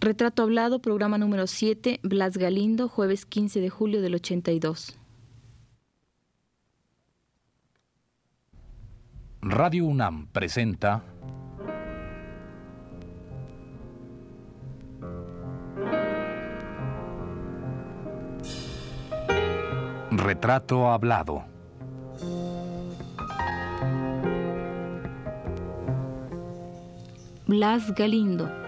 Retrato Hablado, programa número 7, Blas Galindo, jueves 15 de julio del 82. Radio UNAM presenta Retrato Hablado. Blas Galindo.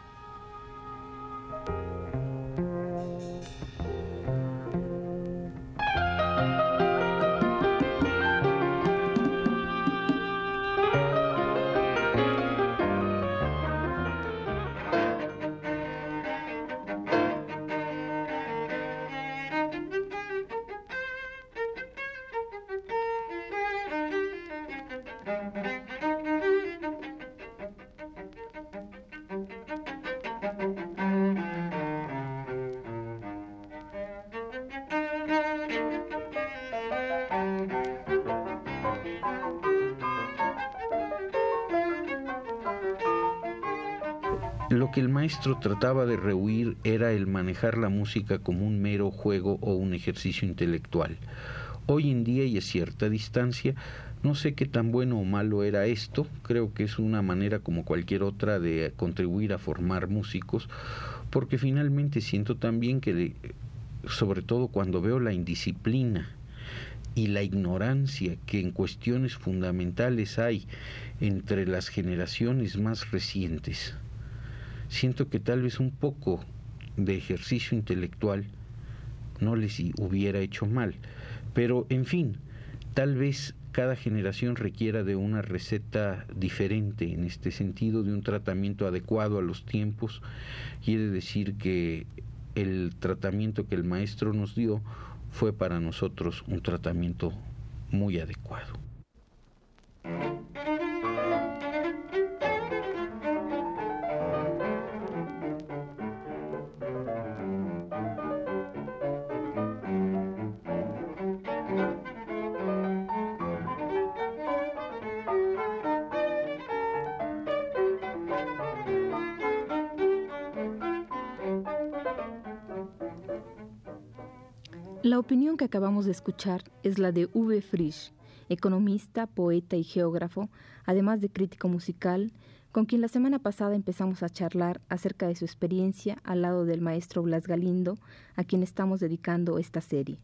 Maestro trataba de rehuir era el manejar la música como un mero juego o un ejercicio intelectual. Hoy en día y a cierta distancia, no sé qué tan bueno o malo era esto, creo que es una manera como cualquier otra de contribuir a formar músicos, porque finalmente siento también que, sobre todo cuando veo la indisciplina y la ignorancia que en cuestiones fundamentales hay entre las generaciones más recientes, siento que tal vez un poco de ejercicio intelectual no les hubiera hecho mal. Pero, en fin, tal vez cada generación requiera de una receta diferente en este sentido, de un tratamiento adecuado a los tiempos. Quiere decir que el tratamiento que el maestro nos dio fue para nosotros un tratamiento muy adecuado. La opinión que acabamos de escuchar es la de V. Frisch, economista, poeta y geógrafo, además de crítico musical, con quien la semana pasada empezamos a charlar acerca de su experiencia al lado del maestro Blas Galindo, a quien estamos dedicando esta serie.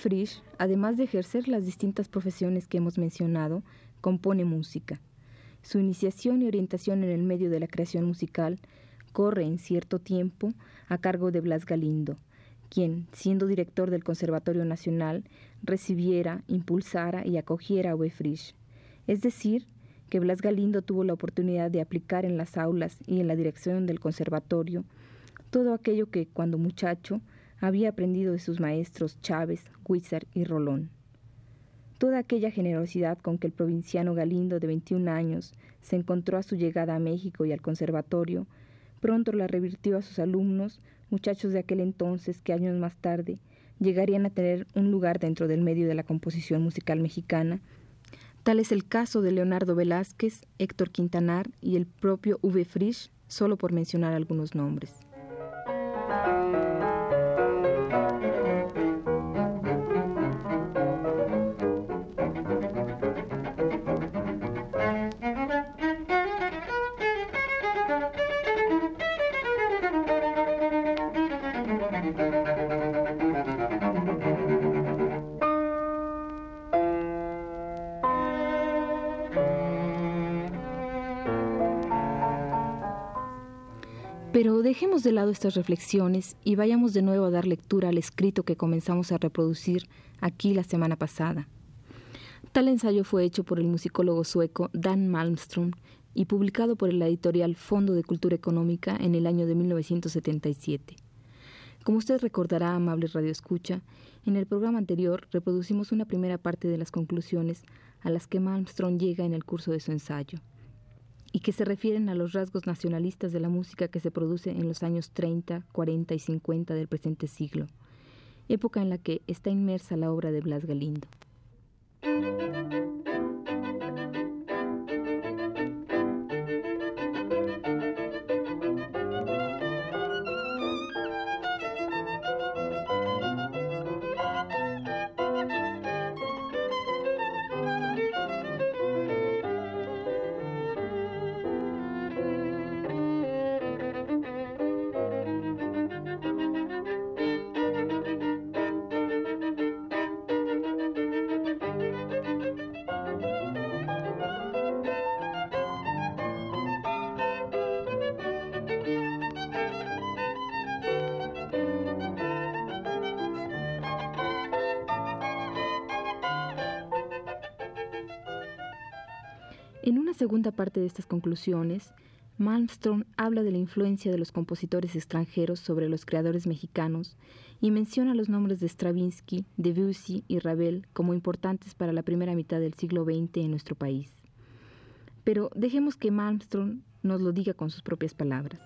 Frisch, además de ejercer las distintas profesiones que hemos mencionado, compone música. Su iniciación y orientación en el medio de la creación musical corre en cierto tiempo a cargo de Blas Galindo, quien, siendo director del Conservatorio Nacional, recibiera, impulsara y acogiera a V. Frisch. Es decir, que Blas Galindo tuvo la oportunidad de aplicar en las aulas y en la dirección del conservatorio todo aquello que, cuando muchacho, había aprendido de sus maestros Chávez, Huizar y Rolón. Toda aquella generosidad con que el provinciano Galindo de 21 años se encontró a su llegada a México y al conservatorio, pronto la revirtió a sus alumnos, muchachos de aquel entonces que años más tarde llegarían a tener un lugar dentro del medio de la composición musical mexicana. Tal es el caso de Leonardo Velázquez, Héctor Quintanar y el propio V. Frisch, solo por mencionar algunos nombres. Dejemos de lado estas reflexiones y vayamos de nuevo a dar lectura al escrito que comenzamos a reproducir aquí la semana pasada. Tal ensayo fue hecho por el musicólogo sueco Dan Malmström y publicado por la editorial Fondo de Cultura Económica en el año de 1977. Como usted recordará, amable Radio Escucha, en el programa anterior reproducimos una primera parte de las conclusiones a las que Malmström llega en el curso de su ensayo, y que se refieren a los rasgos nacionalistas de la música que se produce en los años 30, 40 y 50 del presente siglo, época en la que está inmersa la obra de Blas Galindo. En una segunda parte de estas conclusiones, Malmström habla de la influencia de los compositores extranjeros sobre los creadores mexicanos y menciona los nombres de Stravinsky, Debussy y Ravel como importantes para la primera mitad del siglo XX en nuestro país. Pero dejemos que Malmström nos lo diga con sus propias palabras.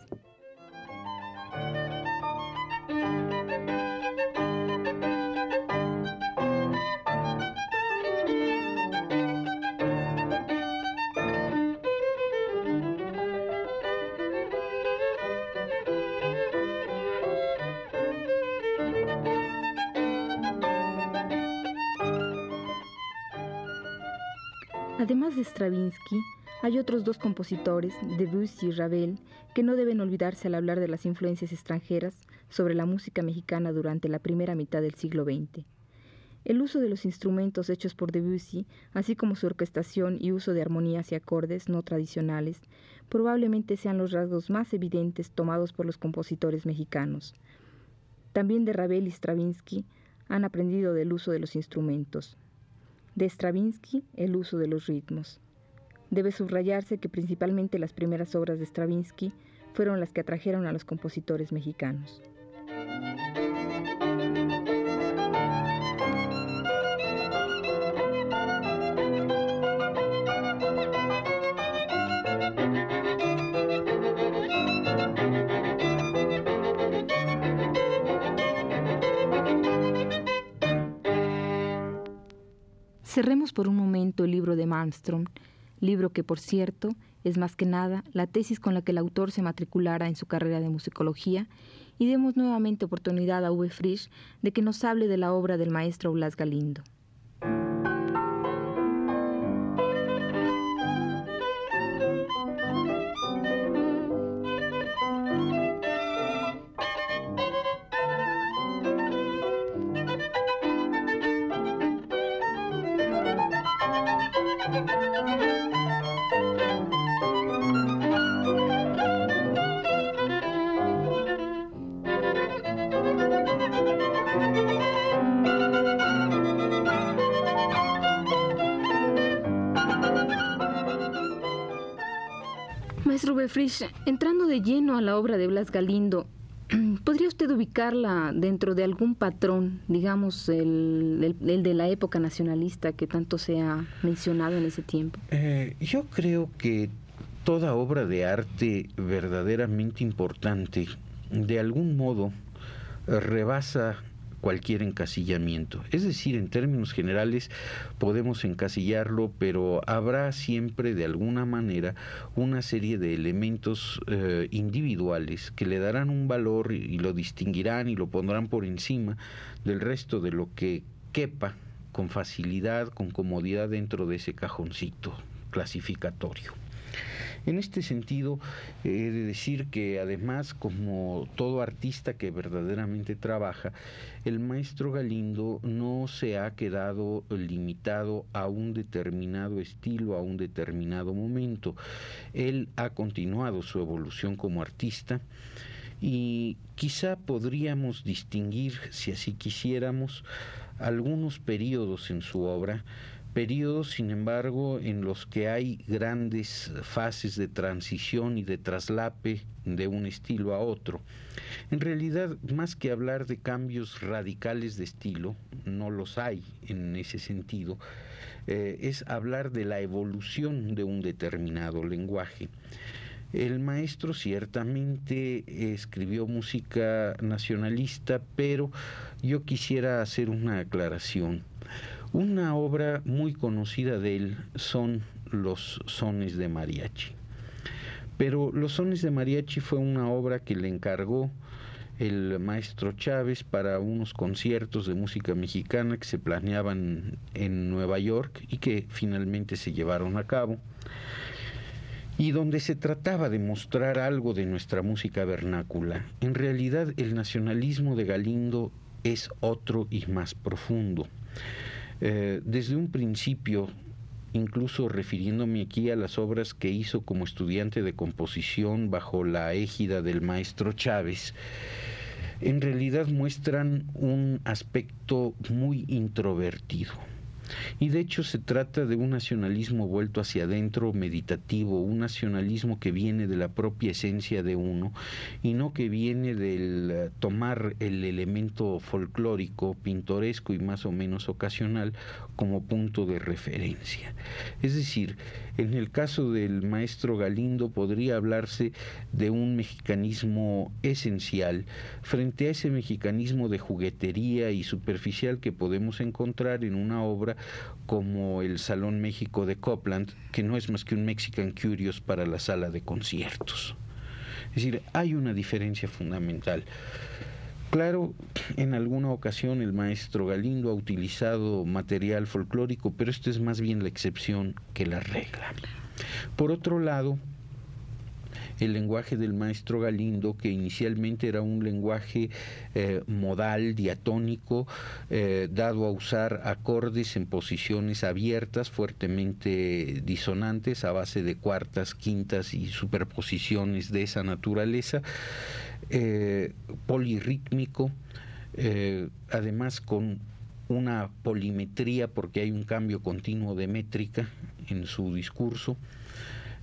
Además de Stravinsky, hay otros dos compositores, Debussy y Ravel, que no deben olvidarse al hablar de las influencias extranjeras sobre la música mexicana durante la primera mitad del siglo XX. El uso de los instrumentos hechos por Debussy, así como su orquestación y uso de armonías y acordes no tradicionales, probablemente sean los rasgos más evidentes tomados por los compositores mexicanos. También de Ravel y Stravinsky han aprendido del uso de los instrumentos, de Stravinsky, el uso de los ritmos. Debe subrayarse que principalmente las primeras obras de Stravinsky fueron las que atrajeron a los compositores mexicanos. Cerremos por un momento el libro de Malmström, libro que, por cierto, es más que nada la tesis con la que el autor se matriculara en su carrera de musicología, y demos nuevamente oportunidad a V. Frisch de que nos hable de la obra del maestro Blas Galindo. Befrisch, entrando de lleno a la obra de Blas Galindo, ¿podría usted ubicarla dentro de algún patrón, digamos, el, de la época nacionalista que tanto se ha mencionado en ese tiempo? Eh, yo creo que toda obra de arte verdaderamente importante, de algún modo, rebasa cualquier encasillamiento. Es decir, en términos generales podemos encasillarlo, pero habrá siempre de alguna manera una serie de elementos eh, individuales que le darán un valor y lo distinguirán y lo pondrán por encima del resto de lo que quepa con facilidad, con comodidad dentro de ese cajoncito clasificatorio. En este sentido, he de decir que además, como todo artista que verdaderamente trabaja, el maestro Galindo no se ha quedado limitado a un determinado estilo, a un determinado momento. Él ha continuado su evolución como artista y quizá podríamos distinguir, si así quisiéramos, algunos periodos en su obra periodos, sin embargo, en los que hay grandes fases de transición y de traslape de un estilo a otro. En realidad, más que hablar de cambios radicales de estilo, no los hay en ese sentido, eh, es hablar de la evolución de un determinado lenguaje. El maestro ciertamente escribió música nacionalista, pero yo quisiera hacer una aclaración. Una obra muy conocida de él son los sones de mariachi. Pero los sones de mariachi fue una obra que le encargó el maestro Chávez para unos conciertos de música mexicana que se planeaban en Nueva York y que finalmente se llevaron a cabo y donde se trataba de mostrar algo de nuestra música vernácula. En realidad el nacionalismo de Galindo es otro y más profundo. Eh, desde un principio, incluso refiriéndome aquí a las obras que hizo como estudiante de composición bajo la égida del maestro Chávez, en realidad muestran un aspecto muy introvertido y de hecho se trata de un nacionalismo vuelto hacia adentro, meditativo, un nacionalismo que viene de la propia esencia de uno y no que viene del eh, tomar el elemento folclórico, pintoresco y más o menos ocasional como punto de referencia. Es decir, en el caso del maestro Galindo podría hablarse de un mexicanismo esencial frente a ese mexicanismo de juguetería y superficial que podemos encontrar en una obra como el Salón México de Copland, que no es más que un Mexican Curious para la sala de conciertos. Es decir, hay una diferencia fundamental. Claro, en alguna ocasión el maestro Galindo ha utilizado material folclórico, pero esto es más bien la excepción que la regla. Por otro lado, el lenguaje del maestro Galindo, que inicialmente era un lenguaje eh, modal, diatónico, eh, dado a usar acordes en posiciones abiertas, fuertemente disonantes, a base de cuartas, quintas y superposiciones de esa naturaleza, eh, polirrítmico, además con una polimetría porque hay un cambio continuo de métrica en su discurso,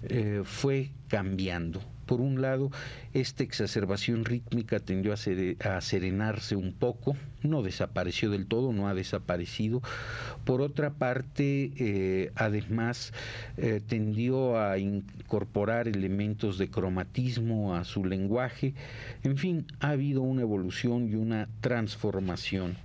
eh, fue cambiando. Por un lado, esta exacerbación rítmica tendió a, serenarse un poco, no desapareció del todo, no ha desaparecido. Por otra parte, eh, además, eh, tendió a incorporar elementos de cromatismo a su lenguaje. En fin, ha habido una evolución y una transformación.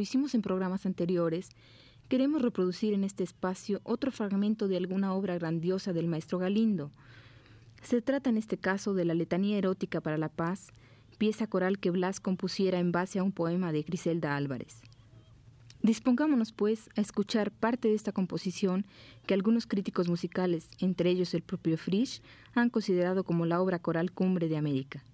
Lo hicimos en programas anteriores, queremos reproducir en este espacio otro fragmento de alguna obra grandiosa del maestro Galindo. Se trata en este caso de la Letanía Erótica para la Paz, pieza coral que Blas compusiera en base a un poema de Griselda Álvarez. Dispongámonos, pues, a escuchar parte de esta composición que algunos críticos musicales, entre ellos el propio Frisch, han considerado como la obra coral cumbre de América.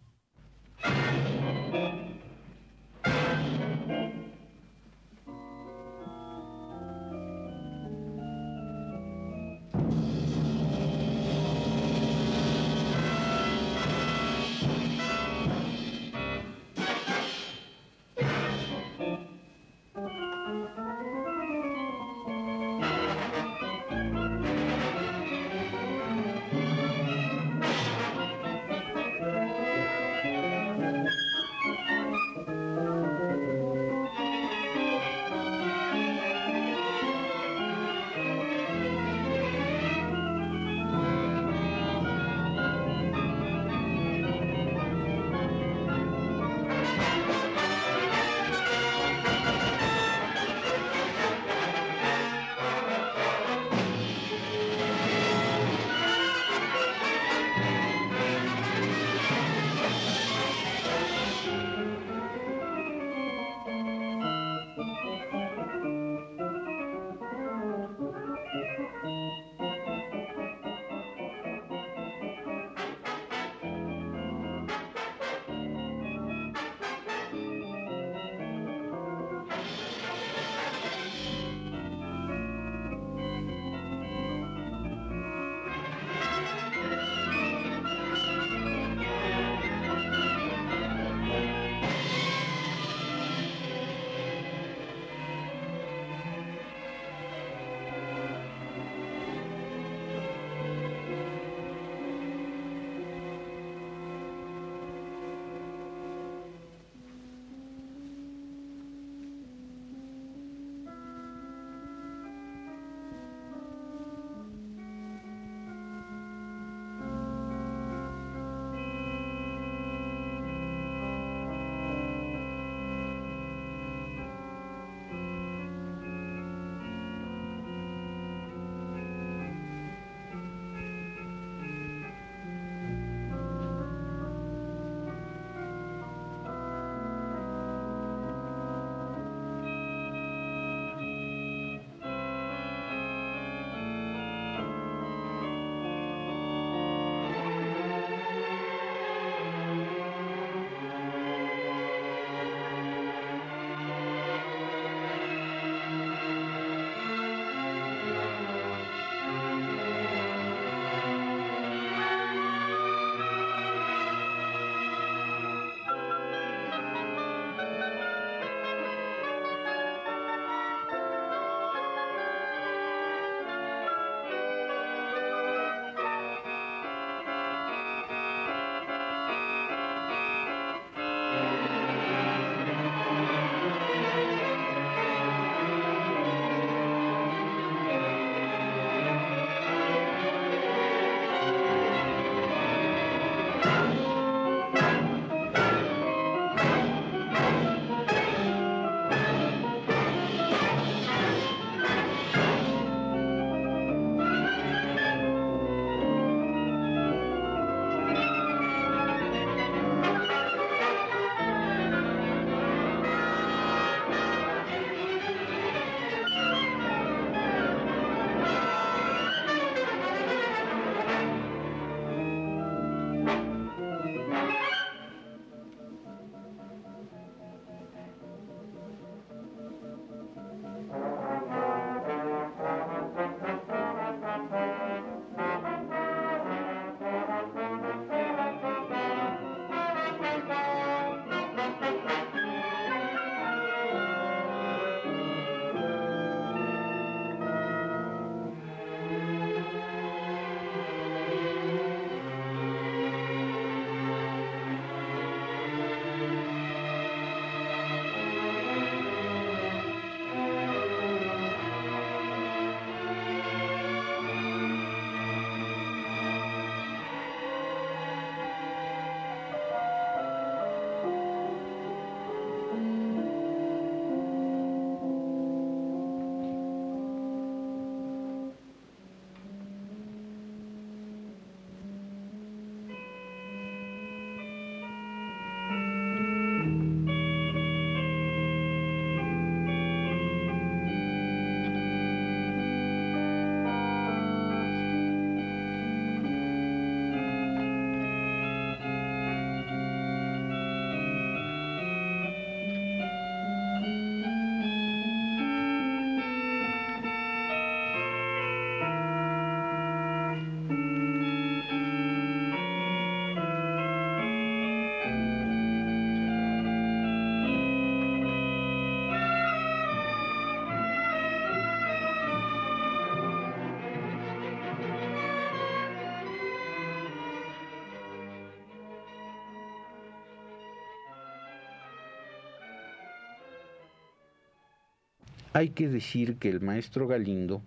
Hay que decir que el maestro Galindo,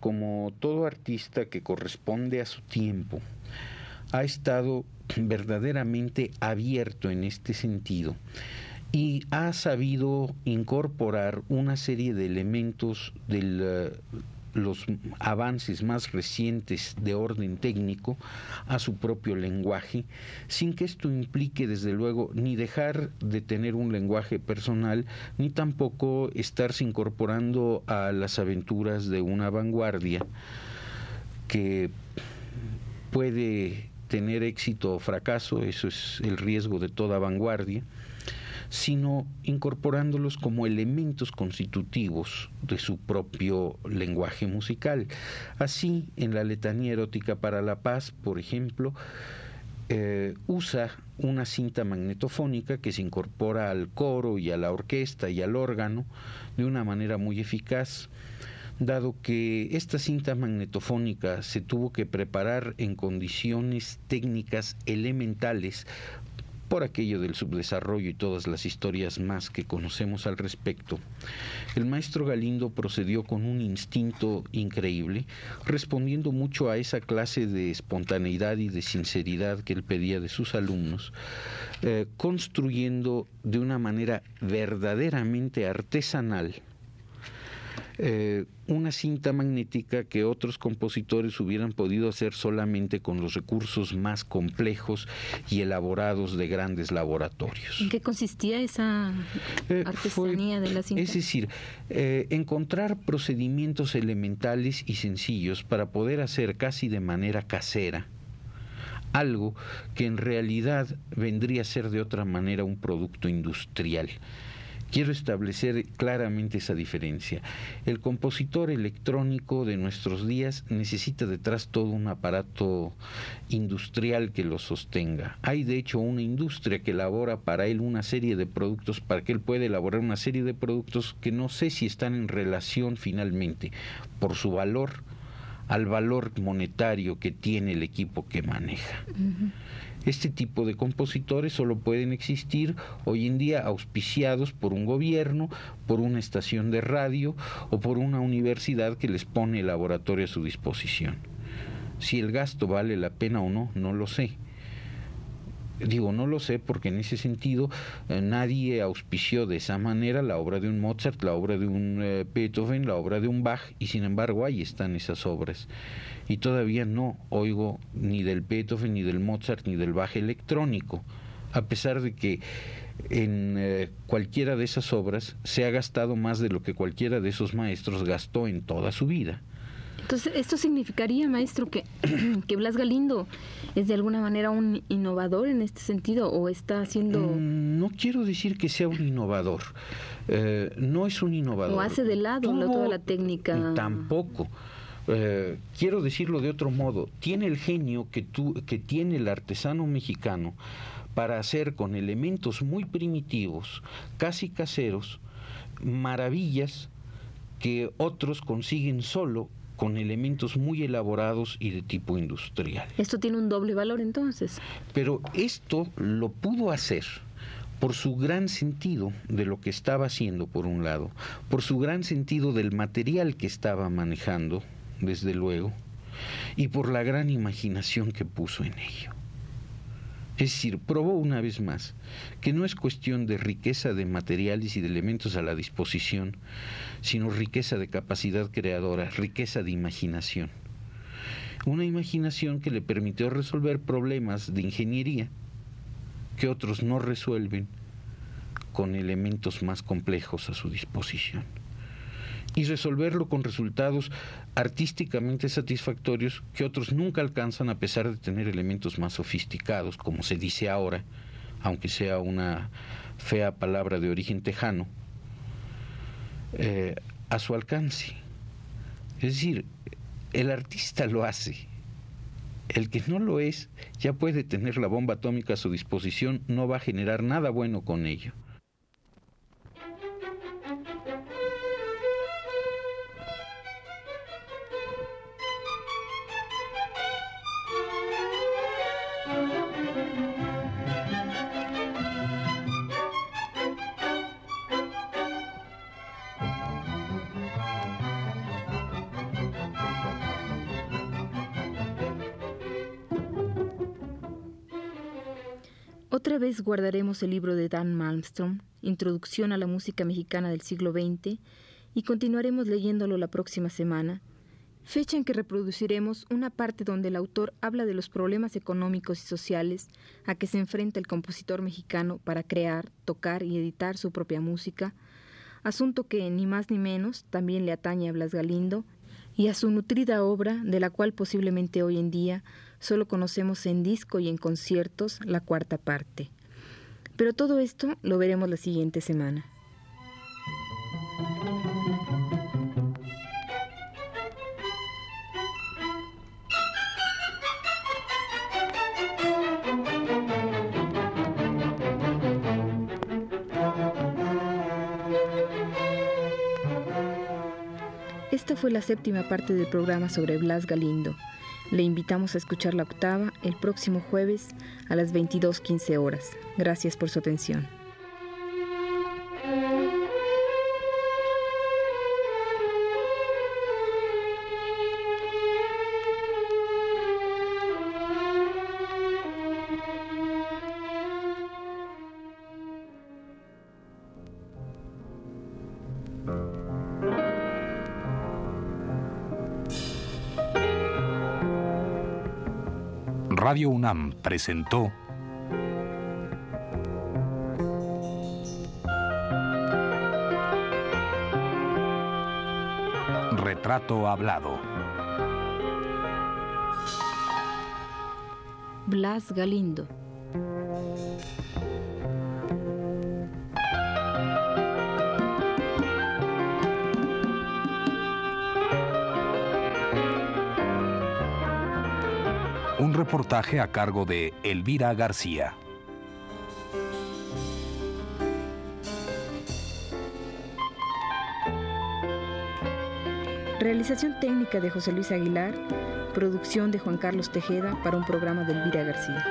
como todo artista que corresponde a su tiempo, ha estado verdaderamente abierto en este sentido y ha sabido incorporar una serie de elementos de los avances más recientes de orden técnico a su propio lenguaje, sin que esto implique, desde luego, ni dejar de tener un lenguaje personal, ni tampoco estarse incorporando a las aventuras de una vanguardia que puede tener éxito o fracaso, eso es el riesgo de toda vanguardia, sino incorporándolos como elementos constitutivos de su propio lenguaje musical. Así, en la letanía erótica para la paz, por ejemplo, eh, usa una cinta magnetofónica que se incorpora al coro y a la orquesta y al órgano de una manera muy eficaz dado que esta cinta magnetofónica se tuvo que preparar en condiciones técnicas elementales por aquello del subdesarrollo y todas las historias más que conocemos al respecto, el maestro Galindo procedió con un instinto increíble, respondiendo mucho a esa clase de espontaneidad y de sinceridad que él pedía de sus alumnos, eh, construyendo de una manera verdaderamente artesanal eh, una cinta magnética que otros compositores hubieran podido hacer solamente con los recursos más complejos y elaborados de grandes laboratorios. ¿En qué consistía esa eh, artesanía de la cinta? Es decir, eh, encontrar procedimientos elementales y sencillos para poder hacer casi de manera casera algo que en realidad vendría a ser de otra manera un producto industrial. Quiero establecer claramente esa diferencia. El compositor electrónico de nuestros días necesita detrás todo un aparato industrial que lo sostenga. Hay de hecho una industria que elabora para él una serie de productos, para que él pueda elaborar una serie de productos que no sé si están en relación finalmente por su valor al valor monetario que tiene el equipo que maneja. Este tipo de compositores solo pueden existir hoy en día auspiciados por un gobierno, por una estación de radio o por una universidad que les pone el laboratorio a su disposición. Si el gasto vale la pena o no, no lo sé. Digo, no lo sé porque en ese sentido eh, nadie auspició de esa manera la obra de un Mozart, la obra de un eh, Beethoven, la obra de un Bach, y sin embargo ahí están esas obras. Y todavía no oigo ni del Beethoven, ni del Mozart, ni del Bach electrónico, a pesar de que en eh, cualquiera de esas obras se ha gastado más de lo que cualquiera de esos maestros gastó en toda su vida. Entonces, ¿esto significaría, maestro, que, que Blas Galindo es de alguna manera un innovador en este sentido o está haciendo... Mm, no quiero decir que sea un innovador, eh, no es un innovador. O hace de lado toda la técnica. Tampoco. Eh, quiero decirlo de otro modo, tiene el genio que, tú, que tiene el artesano mexicano para hacer con elementos muy primitivos, casi caseros, maravillas que otros consiguen solo con elementos muy elaborados y de tipo industrial. Esto tiene un doble valor entonces. Pero esto lo pudo hacer por su gran sentido de lo que estaba haciendo, por un lado, por su gran sentido del material que estaba manejando, desde luego, y por la gran imaginación que puso en ello. Es decir, probó una vez más que no es cuestión de riqueza de materiales y de elementos a la disposición, sino riqueza de capacidad creadora, riqueza de imaginación. Una imaginación que le permitió resolver problemas de ingeniería que otros no resuelven con elementos más complejos a su disposición. Y resolverlo con resultados artísticamente satisfactorios que otros nunca alcanzan a pesar de tener elementos más sofisticados, como se dice ahora, aunque sea una fea palabra de origen tejano, eh, a su alcance. Es decir, el artista lo hace. El que no lo es ya puede tener la bomba atómica a su disposición, no va a generar nada bueno con ello. Guardaremos el libro de Dan Malmstrom, Introducción a la Música Mexicana del siglo XX, y continuaremos leyéndolo la próxima semana, fecha en que reproduciremos una parte donde el autor habla de los problemas económicos y sociales a que se enfrenta el compositor mexicano para crear, tocar y editar su propia música, asunto que ni más ni menos también le atañe a Blas Galindo y a su nutrida obra, de la cual posiblemente hoy en día solo conocemos en disco y en conciertos la cuarta parte. Pero todo esto lo veremos la siguiente semana. Esta fue la séptima parte del programa sobre Blas Galindo. Le invitamos a escuchar la octava el próximo jueves a las 22.15 horas. Gracias por su atención. Radio UNAM presentó Retrato Hablado. Blas Galindo. Un reportaje a cargo de Elvira García. Realización técnica de José Luis Aguilar, producción de Juan Carlos Tejeda para un programa de Elvira García.